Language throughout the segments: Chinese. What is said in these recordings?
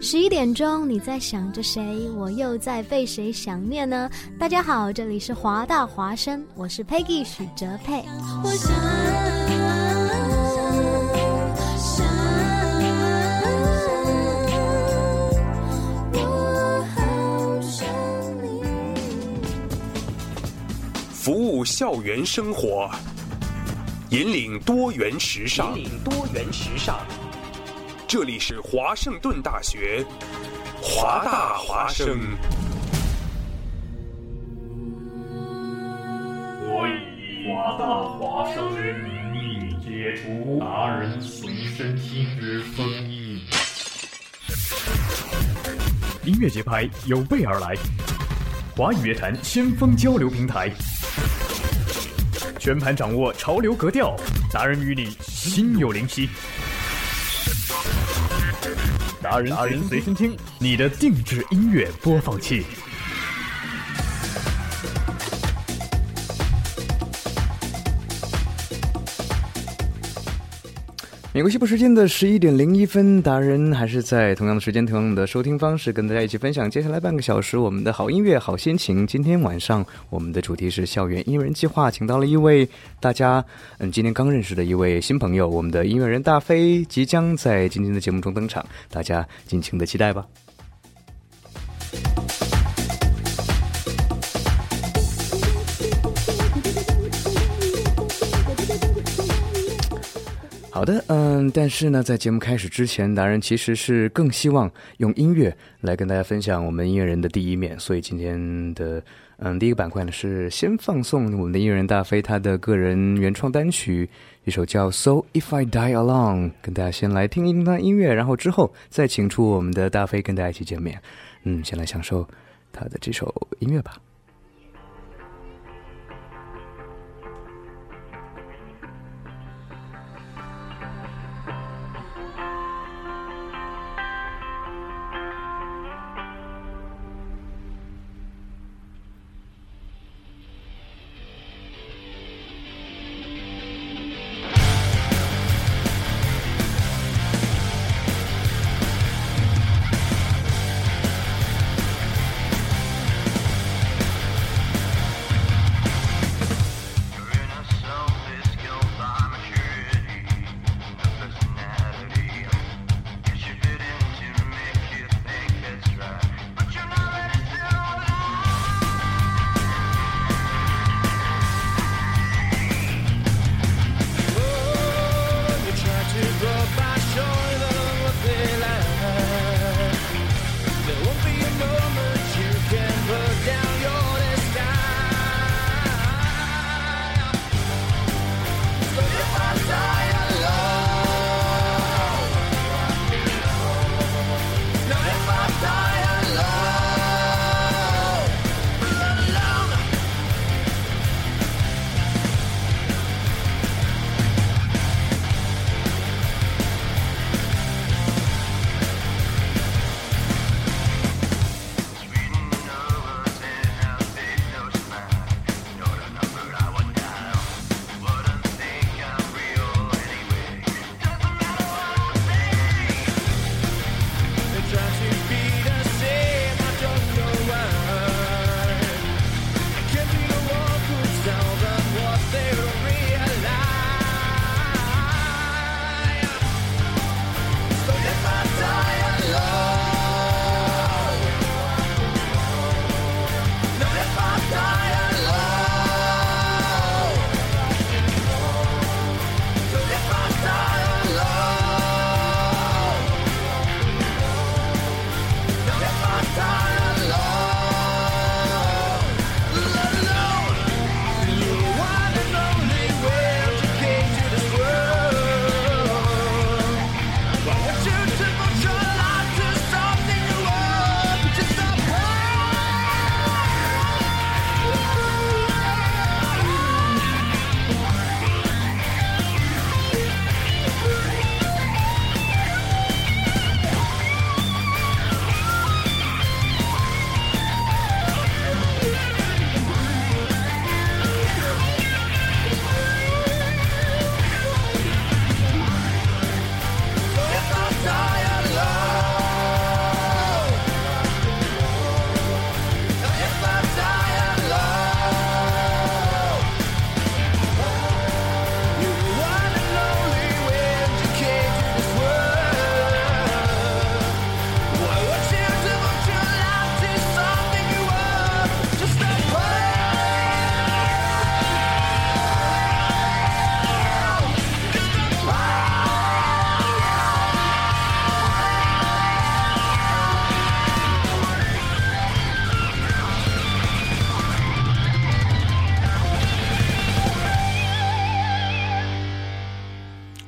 十一点钟，你在想着谁？我又在被谁想念呢？大家好，这里是华大华生，我是 Peggy 许哲佩。我想服务校园生活，引领多元时尚。引领多元时尚。这里是华盛顿大学，华大华生。我以华大华生之名义解除达人随身听之封印。音乐节拍有备而来，华语乐坛先锋交流平台，全盘掌握潮流格调，达人与你心有灵犀。达人随身听，你的定制音乐播放器。美国西部时间的十一点零一分，达人还是在同样的时间、同样的收听方式，跟大家一起分享接下来半个小时我们的好音乐、好心情。今天晚上我们的主题是校园音乐人计划，请到了一位大家嗯今天刚认识的一位新朋友，我们的音乐人大飞即将在今天的节目中登场，大家尽情的期待吧。好的，嗯，但是呢，在节目开始之前，达人其实是更希望用音乐来跟大家分享我们音乐人的第一面，所以今天的嗯第一个板块呢是先放送我们的音乐人大飞他的个人原创单曲，一首叫《So If I Die Alone》，跟大家先来听一听他音乐，然后之后再请出我们的大飞跟大家一起见面，嗯，先来享受他的这首音乐吧。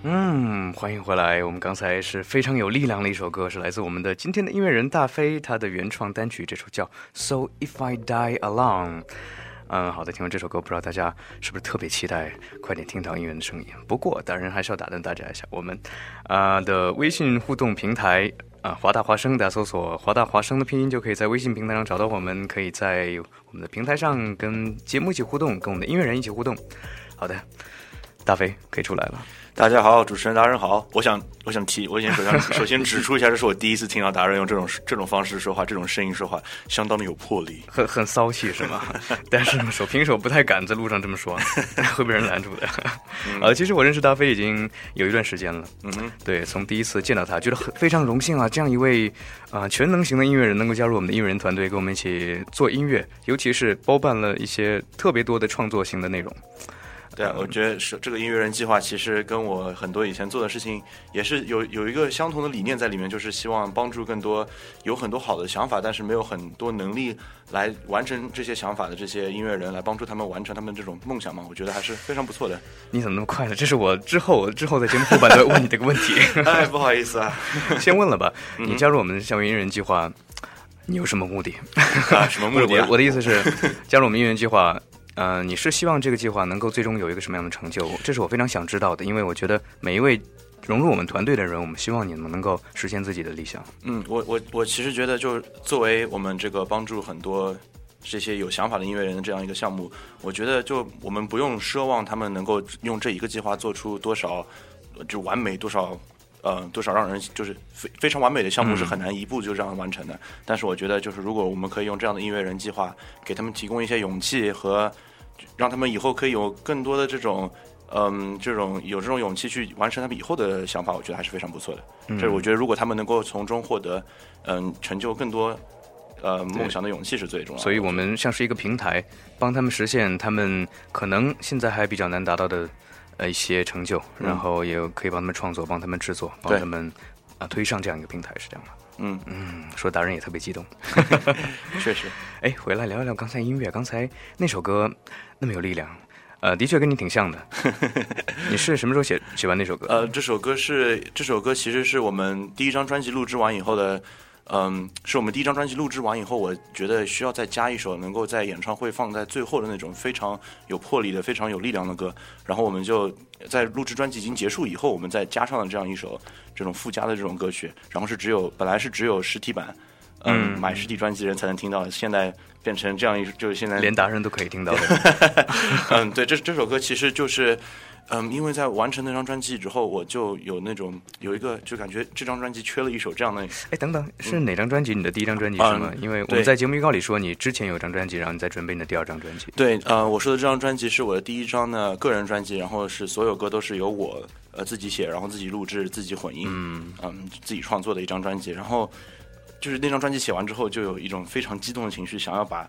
嗯欢迎回来。我们刚才是非常有力量的一首歌，是来自我们的今天的音乐人大飞，他的原创单曲，这首叫《So If I Die Alone》。嗯，好的，听完这首歌，不知道大家是不是特别期待快点听到音乐的声音？不过，当然还是要打断大家一下，我们啊的微信互动平台啊，华大华声，大家搜索“华大华声”的拼音就可以在微信平台上找到我们，可以在我们的平台上跟节目一起互动，跟我们的音乐人一起互动。好的，大飞可以出来了。大家好，主持人达人好。我想，我想提，我先首先 首先指出一下，这是我第一次听到达人用这种这种方式说话，这种声音说话，相当的有魄力，很很骚气是吗？但是手平手不太敢在路上这么说，会被人拦住的。呃，其实我认识大飞已经有一段时间了，嗯哼，对，从第一次见到他，觉得很非常荣幸啊，这样一位啊全能型的音乐人能够加入我们的音乐人团队，跟我们一起做音乐，尤其是包办了一些特别多的创作型的内容。对啊，我觉得是这个音乐人计划，其实跟我很多以前做的事情也是有有一个相同的理念在里面，就是希望帮助更多有很多好的想法，但是没有很多能力来完成这些想法的这些音乐人，来帮助他们完成他们这种梦想嘛。我觉得还是非常不错的。你怎么那么快呢？这是我之后之后在节目后半段问你这个问题。哎，不好意思啊，先问了吧。你加入我们校园音乐人计划，你有什么目的？啊什么目的？我我的意思是，加入我们音乐人计划。嗯，你是希望这个计划能够最终有一个什么样的成就？这是我非常想知道的，因为我觉得每一位融入我们团队的人，我们希望你们能够实现自己的理想。嗯，我我我其实觉得，就作为我们这个帮助很多这些有想法的音乐人的这样一个项目，我觉得就我们不用奢望他们能够用这一个计划做出多少就完美多少呃多少让人就是非非常完美的项目是很难一步就这样完成的。但是我觉得，就是如果我们可以用这样的音乐人计划，给他们提供一些勇气和。让他们以后可以有更多的这种，嗯，这种有这种勇气去完成他们以后的想法，我觉得还是非常不错的。这是我觉得，如果他们能够从中获得，嗯，成就更多，呃，梦想的勇气是最重要的。所以我们像是一个平台，帮他们实现他们可能现在还比较难达到的呃一些成就，然后也可以帮他们创作，帮他们制作，帮他们啊推上这样一个平台，是这样的。嗯嗯，说达人也特别激动，确实。哎，回来聊一聊刚才音乐，刚才那首歌那么有力量，呃，的确跟你挺像的。你是什么时候写写完那首歌？呃，这首歌是这首歌其实是我们第一张专辑录制完以后的。嗯，是我们第一张专辑录制完以后，我觉得需要再加一首能够在演唱会放在最后的那种非常有魄力的、非常有力量的歌。然后我们就在录制专辑已经结束以后，我们再加上了这样一首这种附加的这种歌曲。然后是只有本来是只有实体版，嗯，买实体专辑人才能听到，现在变成这样一，就是现在连达人都可以听到的。嗯，对，这这首歌其实就是。嗯，因为在完成那张专辑之后，我就有那种有一个就感觉这张专辑缺了一首这样的。哎，等等，是哪张专辑？你的第一张专辑是吗？因为我们在节目预告里说你之前有张专辑，然后你在准备你的第二张专辑。对，呃，我说的这张专辑是我的第一张的个人专辑，然后是所有歌都是由我呃自己写，然后自己录制、自己混音，嗯嗯，自己创作的一张专辑。然后就是那张专辑写完之后，就有一种非常激动的情绪，想要把。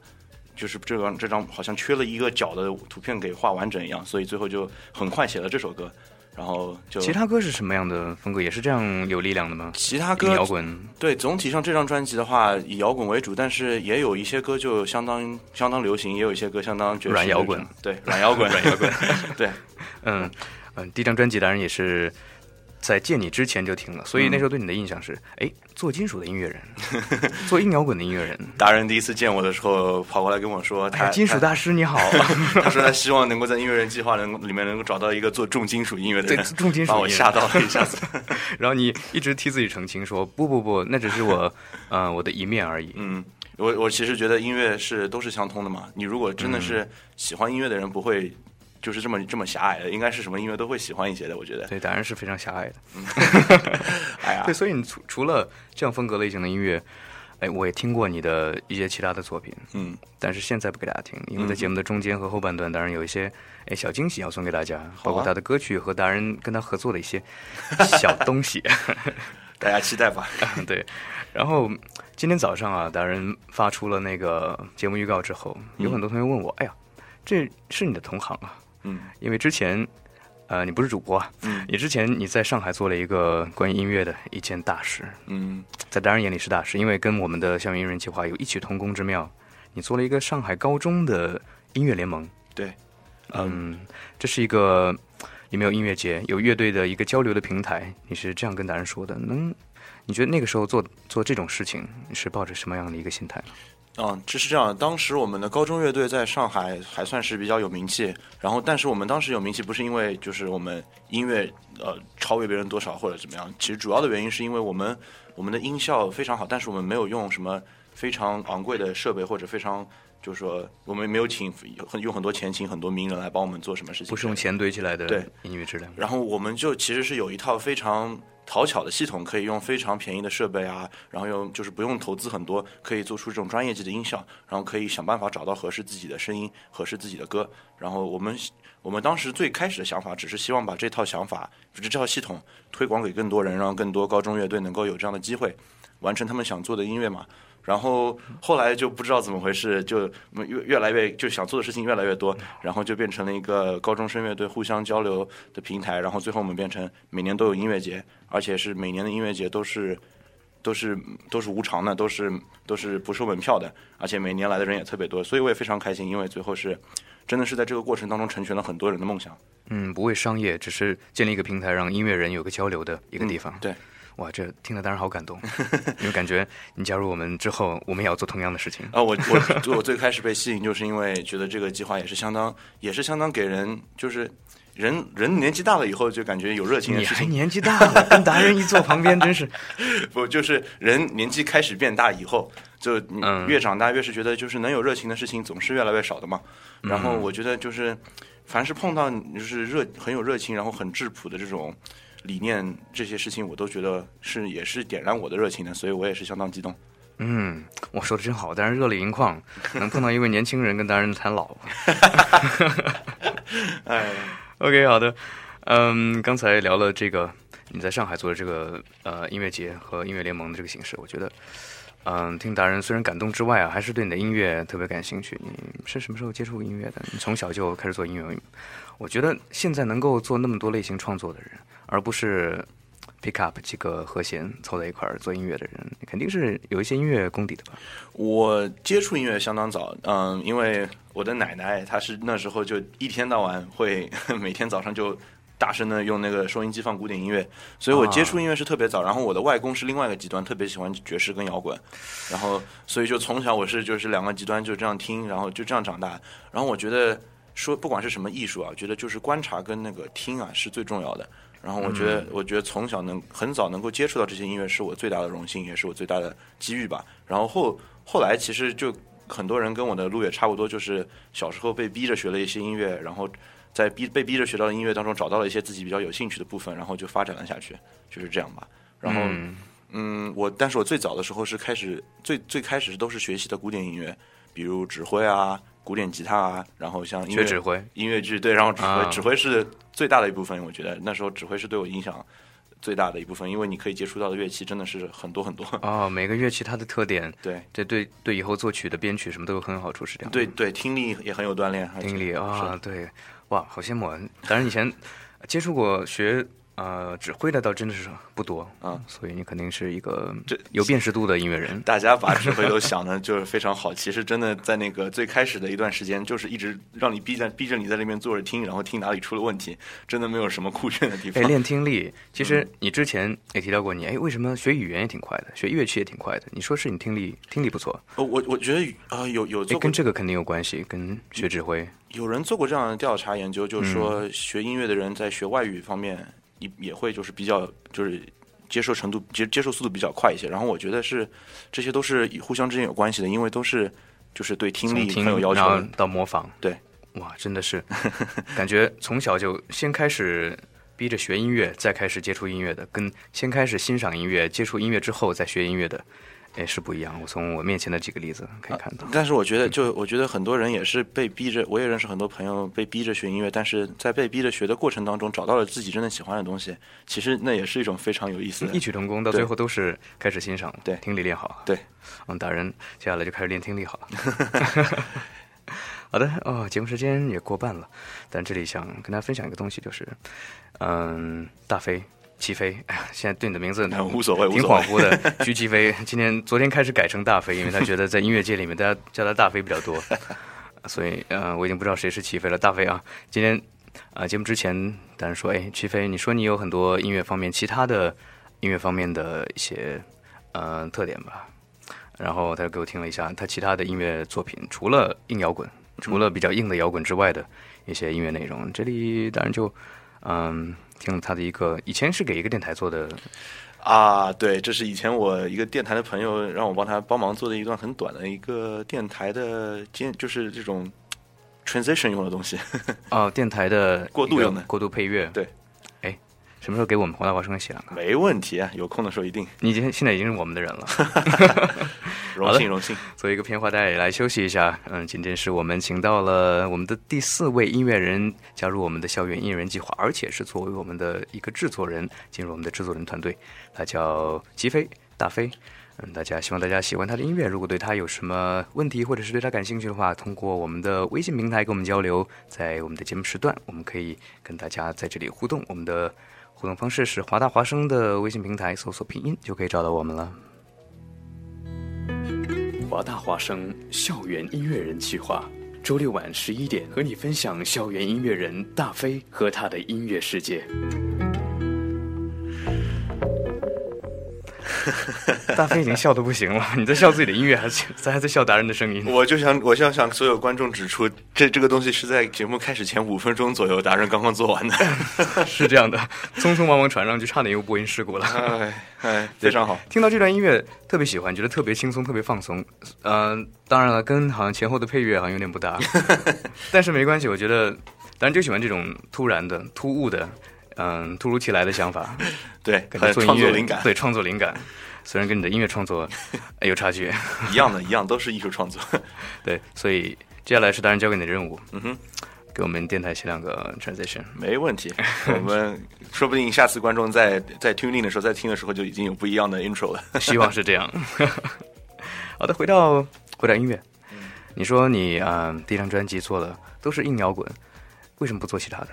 就是这张这张好像缺了一个角的图片给画完整一样，所以最后就很快写了这首歌，然后就其他歌是什么样的风格？也是这样有力量的吗？其他歌摇滚对，总体上这张专辑的话以摇滚为主，但是也有一些歌就相当相当流行，也有一些歌相当软摇滚，对软摇滚软摇滚，对，嗯嗯，第一张专辑当然也是。在见你之前就听了，所以那时候对你的印象是：哎，做金属的音乐人，做硬摇滚的音乐人。达人第一次见我的时候，跑过来跟我说：“他金属大师你好。” 他说他希望能够在音乐人计划能里面能够找到一个做重金属音乐的人。重金属，把我吓到了一下子。然后你一直替自己澄清说：“不不不，那只是我，呃，我的一面而已。”嗯，我我其实觉得音乐是都是相通的嘛。你如果真的是喜欢音乐的人，不会。就是这么这么狭隘的，应该是什么音乐都会喜欢一些的，我觉得。对，当然是非常狭隘的。哎呀，对，所以你除除了这样风格类型的音乐，哎，我也听过你的一些其他的作品，嗯，但是现在不给大家听，因为在节目的中间和后半段，当然有一些哎小惊喜要送给大家，包括他的歌曲和达人跟他合作的一些小东西，大家期待吧。对，然后今天早上啊，达人发出了那个节目预告之后，有很多同学问我，哎呀，这是你的同行啊。嗯，因为之前，呃，你不是主播啊，嗯，你之前你在上海做了一个关于音乐的一件大事，嗯，在达人眼里是大事，因为跟我们的校园音乐人计划有异曲同工之妙，你做了一个上海高中的音乐联盟，对，嗯，这是一个里面有音乐节，有乐队的一个交流的平台，你是这样跟达人说的。能，你觉得那个时候做做这种事情，你是抱着什么样的一个心态？嗯，这是这样。当时我们的高中乐队在上海还算是比较有名气，然后但是我们当时有名气不是因为就是我们音乐呃超越别人多少或者怎么样，其实主要的原因是因为我们我们的音效非常好，但是我们没有用什么非常昂贵的设备或者非常就是说我们没有请很用很多钱请很多名人来帮我们做什么事情，不是用钱堆起来的对音乐质量。然后我们就其实是有一套非常讨巧的系统，可以用非常便宜的设备啊，然后用就是不用投资很多，可以做出这种专业级的音效，然后可以想办法找到合适自己的声音、合适自己的歌。然后我们我们当时最开始的想法，只是希望把这套想法，就是这套系统推广给更多人，让更多高中乐队能够有这样的机会，完成他们想做的音乐嘛。然后后来就不知道怎么回事，就越越来越就想做的事情越来越多，然后就变成了一个高中生乐队互相交流的平台。然后最后我们变成每年都有音乐节，而且是每年的音乐节都是都是都是无偿的，都是都是不收门票的，而且每年来的人也特别多，所以我也非常开心，因为最后是真的是在这个过程当中成全了很多人的梦想。嗯，不为商业，只是建立一个平台，让音乐人有个交流的一个地方。对，哇，这听了当然好感动，因为感觉你加入我们之后，我们也要做同样的事情。啊，我我我最开始被吸引，就是因为觉得这个计划也是相当，也是相当给人，就是人人年纪大了以后就感觉有热情的你事情。还年纪大了，跟达人一坐旁边，真是 不，就是人年纪开始变大以后，就嗯越长大越是觉得，就是能有热情的事情总是越来越少的嘛。然后我觉得就是，凡是碰到就是热很有热情，然后很质朴的这种理念，这些事情我都觉得是也是点燃我的热情的，所以我也是相当激动。嗯，我说的真好，但是热泪盈眶，能碰到一位年轻人跟达人谈老。哎，OK，好的，嗯，刚才聊了这个你在上海做的这个呃音乐节和音乐联盟的这个形式，我觉得，嗯，听达人虽然感动之外啊，还是对你的音乐特别感兴趣。你是什么时候接触音乐的？你从小就开始做音乐？我觉得现在能够做那么多类型创作的人，而不是 pick up 几个和弦凑在一块儿做音乐的人，肯定是有一些音乐功底的吧？我接触音乐相当早，嗯，因为我的奶奶她是那时候就一天到晚会 每天早上就大声的用那个收音机放古典音乐，所以我接触音乐是特别早。然后我的外公是另外一个极端，特别喜欢爵士跟摇滚，然后所以就从小我是就是两个极端就这样听，然后就这样长大。然后我觉得说不管是什么艺术啊，我觉得就是观察跟那个听啊是最重要的。然后我觉得，我觉得从小能很早能够接触到这些音乐，是我最大的荣幸，也是我最大的机遇吧。然后后后来其实就很多人跟我的路也差不多，就是小时候被逼着学了一些音乐，然后在逼被逼着学到的音乐当中找到了一些自己比较有兴趣的部分，然后就发展了下去，就是这样吧。然后嗯嗯，我但是我最早的时候是开始最最开始都是学习的古典音乐，比如指挥啊、古典吉他啊，然后像音乐学指挥，音乐剧对，然后指挥、啊指挥是最大的一部分，我觉得那时候指挥是对我影响最大的一部分，因为你可以接触到的乐器真的是很多很多。哦，每个乐器它的特点，对这对对以后作曲的编曲什么都有很有好处，是这样。对对，听力也很有锻炼，听力是啊，对，哇，好羡慕啊！当然以前接触过学呃指挥的倒真的是不多啊，所以你肯定是一个这有辨识度的音乐人。大家把指挥都想的就是非常好，其实真的在那个最开始的一段时间，就是一直让你逼着逼着你在那边坐着听，然后听哪里出了问题，真的没有什么酷炫的地方哎，方。练听力，其嗯实你之前也提到过你，哎，为什么学语言也挺快的，学乐器也挺快的？你说是你听力听力不错，呃我我觉得啊、呃有有跟这个肯定有关系，跟学指挥。有人做过这样的调查研究，就是嗯说学音乐的人在学外语方面也也会就是比较就是接受程度接接受速度比较快一些。然后我觉得是这些都是互相之间有关系的，因为都是就是对听力很有要求。到模仿，对，哇，真的是感觉从小就先开始逼着学音乐，再开始接触音乐的，跟先开始欣赏音乐、接触音乐之后再学音乐的，哎，是不一样。我从我面前的几个例子可以看到。但是我觉得，就我觉得很多人也是被逼着，我也认识很多朋友被逼着学音乐，但是在被逼着学的过程当中，找到了自己真的喜欢的东西，其实那也是一种非常有意思的异。曲同工，到最后都是开始欣赏，对听力练好。对，嗯，达人接下来就开始练听力好了。好的，哦，节目时间也过半了，但这里想跟大家分享一个东西，就是，嗯，大飞。齐飞，哎呀，现在对你的名字哎 无所谓挺恍惚的。徐齐飞，今天昨天开始改成大飞，因为他觉得在音乐界里面，大家叫他大飞比较多，所以呃，我已经不知道谁是齐飞了。大飞啊，今天啊、节目之前当然说，哎，齐飞，你说你有很多音乐方面其他的音乐方面的一些呃特点吧？然后他就给我听了一下他其他的音乐作品，除了硬摇滚，除了比较硬的摇滚之外的一些音乐内容。这里当然就嗯听了他的一个，以前是给一个电台做的，啊，对，这是以前我一个电台的朋友让我帮他帮忙做的一段很短的一个电台的兼，就是这种 transition 用的东西。哦，电台的 过渡用的过渡配乐。对，哎，什么时候给我们黄大华生写两个？没问题啊，有空的时候一定。你已经现在已经是我们的人了。荣幸 荣幸。做一个片花带来休息一下。嗯，今天是我们请到了我们的第四位音乐人加入我们的校园音乐人计划，而且是作为我们的一个制作人进入我们的制作人团队。他叫吉飞大飞。嗯，大家希望大家喜欢他的音乐。如果对他有什么问题，或者是对他感兴趣的话，通过我们的微信平台跟我们交流。在我们的节目时段，我们可以跟大家在这里互动。我们的互动方式是华大华声的微信平台搜索拼音就可以找到我们了。华大华声校园音乐人计划，周六晚十一点和你分享校园音乐人大飞和他的音乐世界。大飞已经笑的不行了，你在笑自己的音乐，还是 咱还在笑达人的声音？我就想，我就想向所有观众指出，这这个东西是在节目开始前五分钟左右，达人刚刚做完的。是这样的，匆匆忙忙传上去，差点又播音事故了。哎哎，非常好。听到这段音乐特别喜欢，觉得特别轻松，特别放松。嗯、当然了，跟好像前后的配乐好像有点不搭，但是没关系，我觉得，当然就喜欢这种突然的、突兀的，嗯、突如其来的想法，对，跟很做音乐创作灵感，对创作灵感，虽然跟你的音乐创作哎 有差距，一样的，一样都是艺术创作。对，所以接下来是当然交给你的任务，嗯哼，给我们电台写两个 transition。没问题。我们说不定下次观众在在 tuning 的时候，在听的时候就已经有不一样的 intro 了。希望是这样。好的，回到回到音乐，你说你啊、呃第一张专辑做的都是硬摇滚，为什么不做其他的？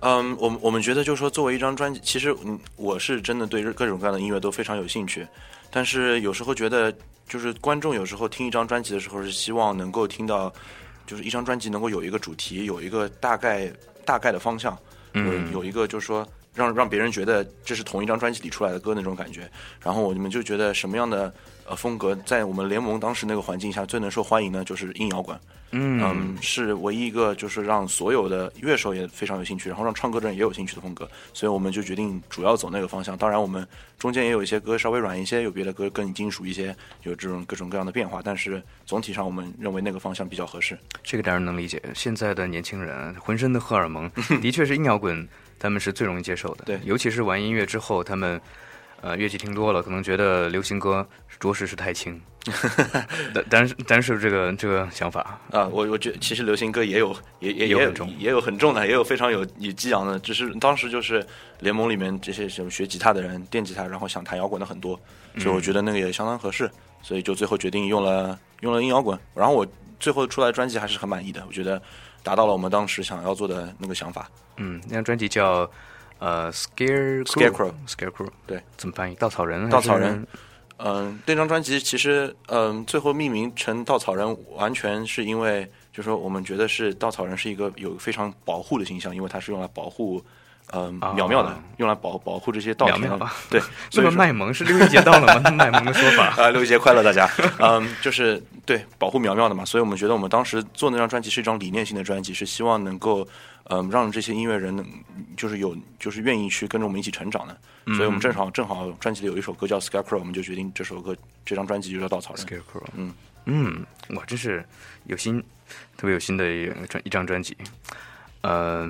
嗯，我们我们觉得就是说，作为一张专辑，其实嗯，我是真的对各种各样的音乐都非常有兴趣，但是有时候觉得，就是观众有时候听一张专辑的时候，是希望能够听到，就是一张专辑能够有一个主题，有一个大概大概的方向，嗯。有有一个就是说让让别人觉得这是同一张专辑里出来的歌那种感觉。然后我们就觉得什么样的呃风格在我们联盟当时那个环境下最能受欢迎呢？就是硬摇滚。嗯嗯，是唯一一个就是让所有的乐手也非常有兴趣，然后让唱歌的人也有兴趣的风格，所以我们就决定主要走那个方向。当然，我们中间也有一些歌稍微软一些，有别的歌更金属一些，有这种各种各样的变化。但是总体上，我们认为那个方向比较合适。这个当然能理解。现在的年轻人浑身的荷尔蒙，的确是硬摇滚，他们是最容易接受的。对尤其是玩音乐之后，他们呃乐器听多了，可能觉得流行歌着实是太轻。但但是但是这个这个想法，啊，我我觉得其实流行歌也有也也也有也有很重也有很重的，也有非常有有激昂的。只是当时就是联盟里面这些什么学吉他的人、电吉他，然后想弹摇滚的很多，所以我觉得那个也相当合适，所以就最后决定用了用了硬摇滚。然后我最后出来的专辑还是很满意的，我觉得达到了我们当时想要做的那个想法。嗯，那张专辑叫呃 Scare Scarecrow Scarecrow，对，怎么翻译？稻草人？稻草人嗯，那张专辑其实嗯，最后命名成稻草人，完全是因为就是说我们觉得是稻草人是一个有非常保护的形象，因为它是用来保护。嗯，啊苗苗的，用来保保护这些稻田的苗苗，对，这 所以说么卖萌是六一节到了吗？卖萌的说法。啊，六一节快乐，大家。嗯，就是对保护苗苗的嘛，所以我们觉得我们当时做那张专辑是一张理念性的专辑，是希望能够嗯让这些音乐人能就是有就是愿意去跟着我们一起成长的。所以我们正好正好专辑里有一首歌叫《Scarecrow》，我们就决定这首歌这张专辑就叫稻草人。Scarecrow，嗯嗯，哇，真是有心，特别有心的一个专一张专辑。呃，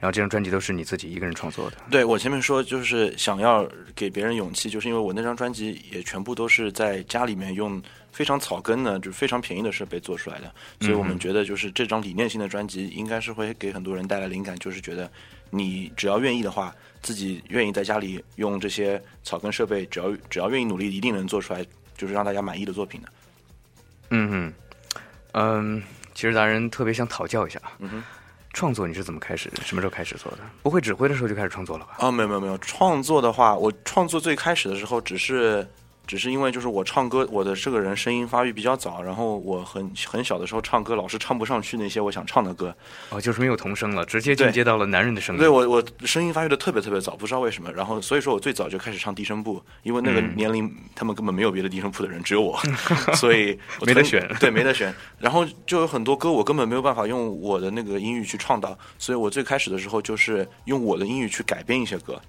然后这张专辑都是你自己一个人创作的。对我前面说就是想要给别人勇气，就是因为我那张专辑也全部都是在家里面用非常草根的，就是非常便宜的设备做出来的，所以我们觉得就是这张理念性的专辑应该是会给很多人带来灵感，就是觉得你只要愿意的话，自己愿意在家里用这些草根设备，只要只要愿意努力，一定能做出来，就是让大家满意的作品的。嗯哼，嗯，其实达人特别想讨教一下，嗯哼。创作你是怎么开始？什么时候开始做的？不会指挥的时候就开始创作了吧？啊，没有没有没有，创作的话，我创作最开始的时候只是只是因为就是我唱歌，我的这个人声音发育比较早，然后我很很小的时候唱歌老是唱不上去那些我想唱的歌，哦，就是没有童声了，直接进阶到了男人的声音。对我我声音发育的特别特别早，不知道为什么。然后所以说我最早就开始唱低声部，因为那个嗯年龄他们根本没有别的低声部的人，只有我，所以我没得选对，没得选。然后就有很多歌我根本没有办法用我的那个英语去唱到，所以我最开始的时候就是用我的英语去改编一些歌。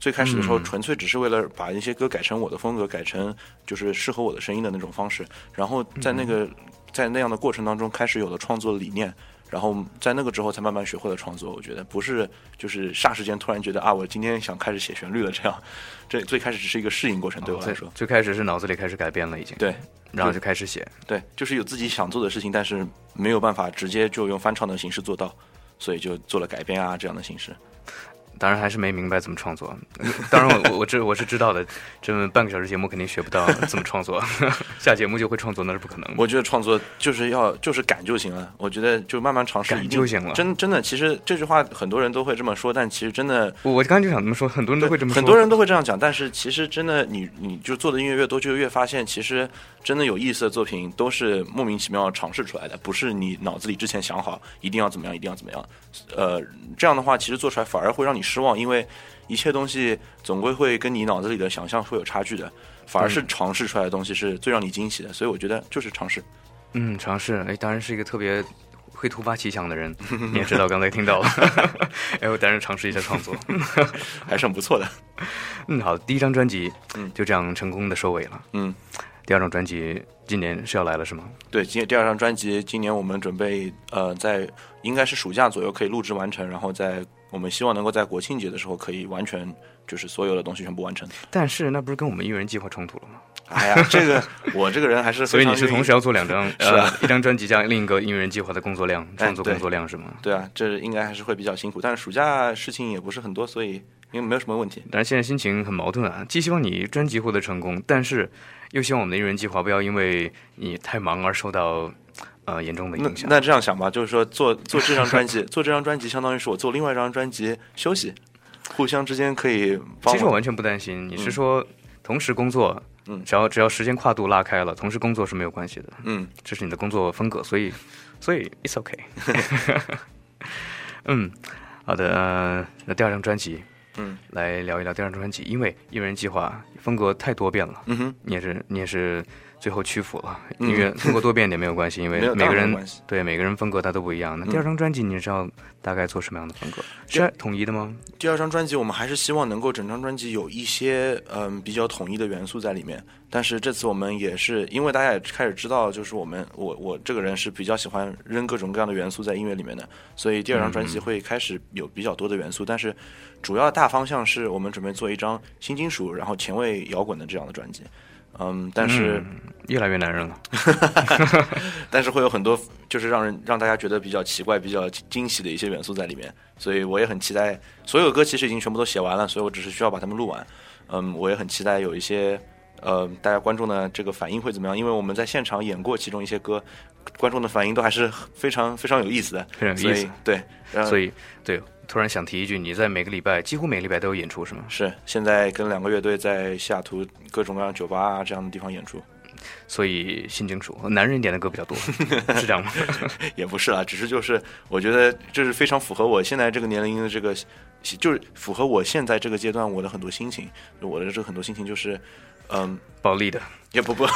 最开始的时候，嗯纯粹只是为了把一些歌改成我的风格，改成就是适合我的声音的那种方式。然后在那嗯个在那样的过程当中，开始有了创作的理念。然后在那个之后，才慢慢学会了创作。我觉得不是就是霎时间突然觉得啊，我今天想开始写旋律了，这样。这最开始只是一个适应过程，对我来最说。最开始是脑子里开始改变了，已经，对然后就开始写。对，就是有自己想做的事情，但是没有办法直接就用翻唱的形式做到，所以就做了改编啊这样的形式。当然还是没明白怎么创作。当然我我我知我是知道的，这么半个小时节目肯定学不到怎么创作，下节目就会创作那是不可能的。我觉得创作就是要就是敢就行了。我觉得就慢慢尝试，一定就行了真真的，其实这句话很多人都会这么说，但其实真的我我刚刚就想这么说，很多人都会这么说，很多人都会这样讲，但是其实真的你你就做的音乐越多，就越发现其实真的有意思的作品都是莫名其妙尝试出来的，不是你脑子里之前想好一定要怎么样，一定要怎么样。呃，这样的话其实做出来反而会让你失望，因为一切东西总归会跟你脑子里的想象会有差距的，反而是尝试出来的东西是最让你惊喜的。所以我觉得就是尝试。嗯，尝试，哎，当然是一个特别会突发奇想的人，你也知道，刚才听到了，哎，我当然尝试一下创作。还是很不错的。嗯，好，第一张专辑，嗯就这样成功的收尾了。嗯，第二张专辑今年是要来了是吗？对，今第二张专辑，今年我们准备呃，在应该是暑假左右可以录制完成，然后在我们希望能够在国庆节的时候可以完全就是所有的东西全部完成。但是那不是跟我们艺人计划冲突了吗？哎呀，这个我这个人还是所以你是同时要做两张，是啊呃，一张专辑加另一个音乐人计划的工作量，创作工作量是吗？对啊，这应该还是会比较辛苦，但是暑假事情也不是很多，所以应该没有什么问题。但是现在心情很矛盾啊，既希望你专辑获得成功，但是又希望我们的艺人计划不要因为你太忙而受到呃严重的影响。那这样想吧，就是说做 做这张专辑，做这张专辑相当于是我做另外一张专辑休息，互相之间可以帮其实我完全不担心，你是说同时工作，嗯。只要只要时间跨度拉开了，同时工作是没有关系的，嗯。这是你的工作风格，所以所以 it's okay。嗯，好的，呃，那第二张专辑，嗯，来聊一聊第二张专辑，因为一人计划风格太多变了，嗯哼，你也是你也是最后屈服了，嗯音乐风格多变点没有关系，因为每个人对每个人风格他都不一样。那嗯第二张专辑你知道大概做什么样的风格？是统一的吗？第二张专辑，我们还是希望能够整张专辑有一些嗯比较统一的元素在里面。但是这次我们也是因为大家也开始知道，就是我们我我这个人是比较喜欢扔各种各样的元素在音乐里面的，所以第二张专辑会开始有比较多的元素。但是主要大方向是我们准备做一张新金属，然后前卫摇滚的这样的专辑。嗯，但是、越来越男人了。但是会有很多就是让人让大家觉得比较奇怪、比较惊喜的一些元素在里面，所以我也很期待。所有歌其实已经全部都写完了，所以我只是需要把它们录完。嗯，我也很期待有一些呃大家观众的这个反应会怎么样，因为我们在现场演过其中一些歌，观众的反应都还是非常非常有意思的，非常有意思对，所以，对，突然想提一句，你在每个礼拜，几乎每个礼拜都有演出是吗？是现在跟两个乐队在西雅图各种各样酒吧啊这样的地方演出，所以新金属，男人一点的歌比较多，是这样吗？也不是啦，只是就是我觉得这是非常符合我现在这个年龄的这个，就是符合我现在这个阶段我的很多心情。我的这个很多心情就是，嗯，暴力的，也不不，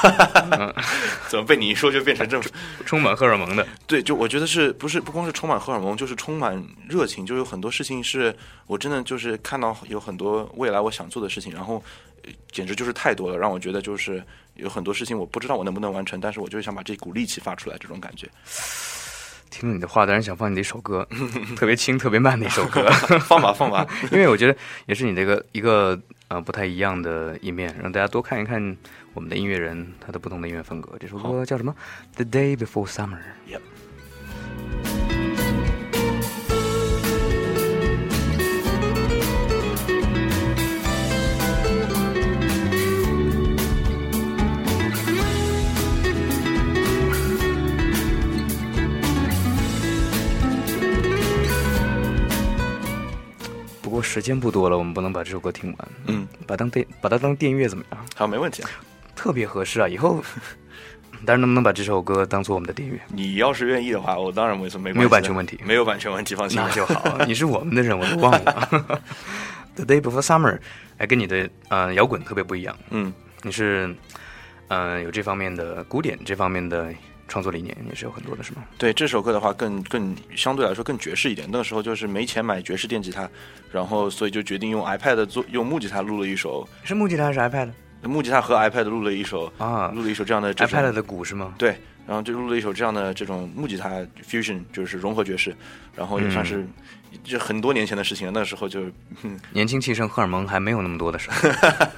怎么被你一说就变成这么？充满荷尔蒙的，对，就我觉得是不是不光是充满荷尔蒙，就是充满热情，就有很多事情是我真的就是看到有很多未来我想做的事情，然后呃简直就是太多了，让我觉得就是有很多事情我不知道我能不能完成，但是我就是想把这股力气发出来，这种感觉。听了你的话，当然想放你的一首歌，特别轻、特别慢的一首歌，放 吧放吧，因为我觉得也是你这个一个呃不太一样的一面，让大家多看一看我们的音乐人他的不同的音乐风格。这首歌叫什么？The Day Before Summer。Yep 过时间不多了，我们不能把这首歌听完，嗯，把当电把它当电乐怎么样？好，没问题啊。特别合适啊！以后，但是能不能把这首歌当做我们的电乐？你要是愿意的话，我当然没没没有版权问题，没有版权问题，放心。那就好，你是我们的人，我都忘了。The Day Before Summer，哎，跟你的呃摇滚特别不一样。嗯，你是嗯有这方面的古典这方面的。创作理念也是有很多的，是吗？对这首歌的话，更更相对来说更爵士一点。那个时候就是没钱买爵士电吉他，然后所以就决定用 iPad 做用木吉他录了一首。是木吉他还是 iPad？木吉他和 iPad 录了一首啊，录了一首这样的 iPad 的鼓是吗？对，然后就录了一首这样的这种木吉他 fusion，就是融合爵士，然后也算是就很多年前的事情了。那个时候就 年轻气盛，荷尔蒙还没有那么多的时候，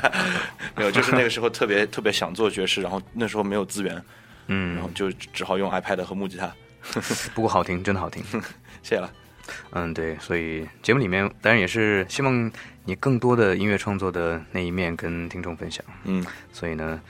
没有，就是那个时候特别特别想做爵士，然后那时候没有资源。嗯，然后就只好用 iPad 和木吉他，不过好听，真的好听，谢了。嗯，对，所以节目里面当然也是希望你更多的音乐创作的那一面跟听众分享。嗯，所以呢，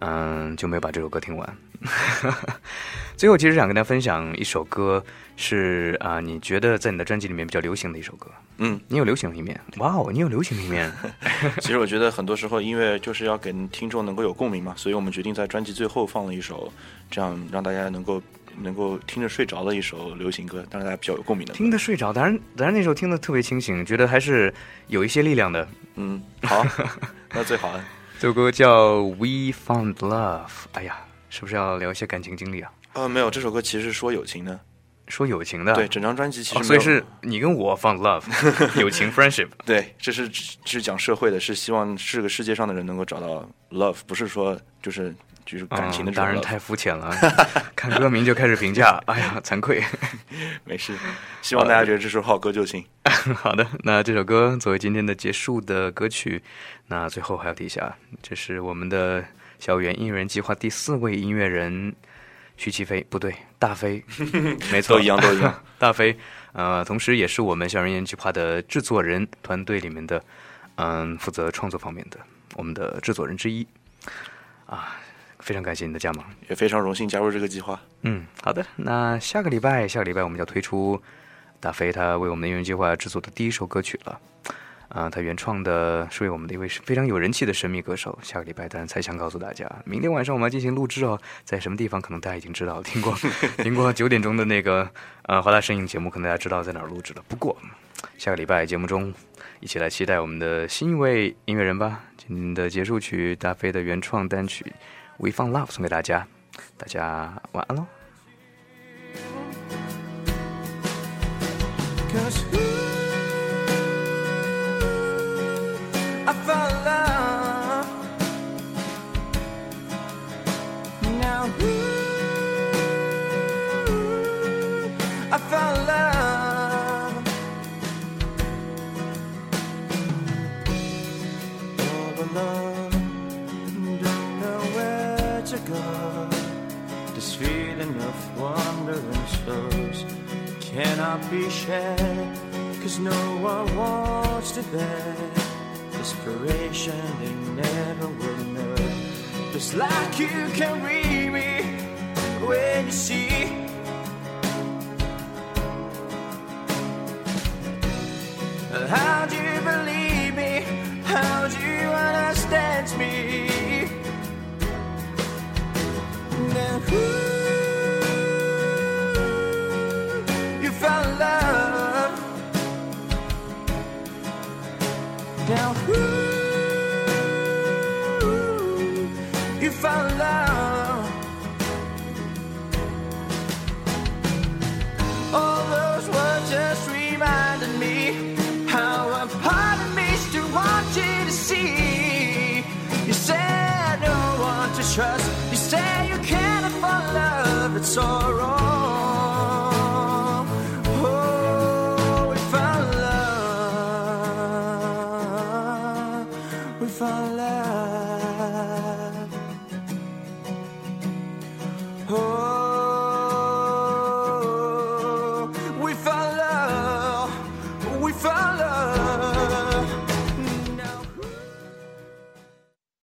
嗯，就没有把这首歌听完。最后，其实想跟大家分享一首歌，是啊，你觉得在你的专辑里面比较流行的一首歌。嗯，你有流行的一面，哇哦，你有流行的一面。其实我觉得很多时候音乐就是要给听众能够有共鸣嘛，所以我们决定在专辑最后放了一首，这样让大家能够能够听着睡着的一首流行歌，当然大家比较有共鸣的。听着睡着，当然当然那时候听得特别清醒，觉得还是有一些力量的。嗯，好，那最好了。这首歌叫《We Found Love》。哎呀，是不是要聊一些感情经历啊？呃，没有，这首歌其实是说友情的。说友情的，对，整张专辑其实所以是你跟我 found love，友情 friendship，对，这是是讲社会的，是希望这个世界上的人能够找到 love，不是说就是就是感情的。当然太肤浅了，看歌名就开始评价，哎呀，惭愧。没事，希望大家觉得这首好歌就行。好的，那这首歌作为今天的结束的歌曲，那最后还要提一下，这是我们的校园音乐人计划第四位音乐人。徐奇飞不对，大飞，没错，都一样，都一样。大飞，呃，同时也是我们校园研计划的制作人团队里面的，嗯，负责创作方面的我们的制作人之一。啊，非常感谢你的加盟，也非常荣幸加入这个计划。嗯，好的，那下个礼拜，下个礼拜我们要推出大飞他为我们的音乐计划制作的第一首歌曲了。啊，他原创的是为我们的一位非常有人气的神秘歌手。下个礼拜当然才想告诉大家，明天晚上我们要进行录制哦，在什么地方可能大家已经知道，听过 听过九点钟的那个呃华大声影节目，可能大家知道在哪儿录制了。不过下个礼拜节目中，一起来期待我们的新一位音乐人吧。今天的结束曲，大飞的原创单曲《We Found Love》送给大家，大家晚安喽。Now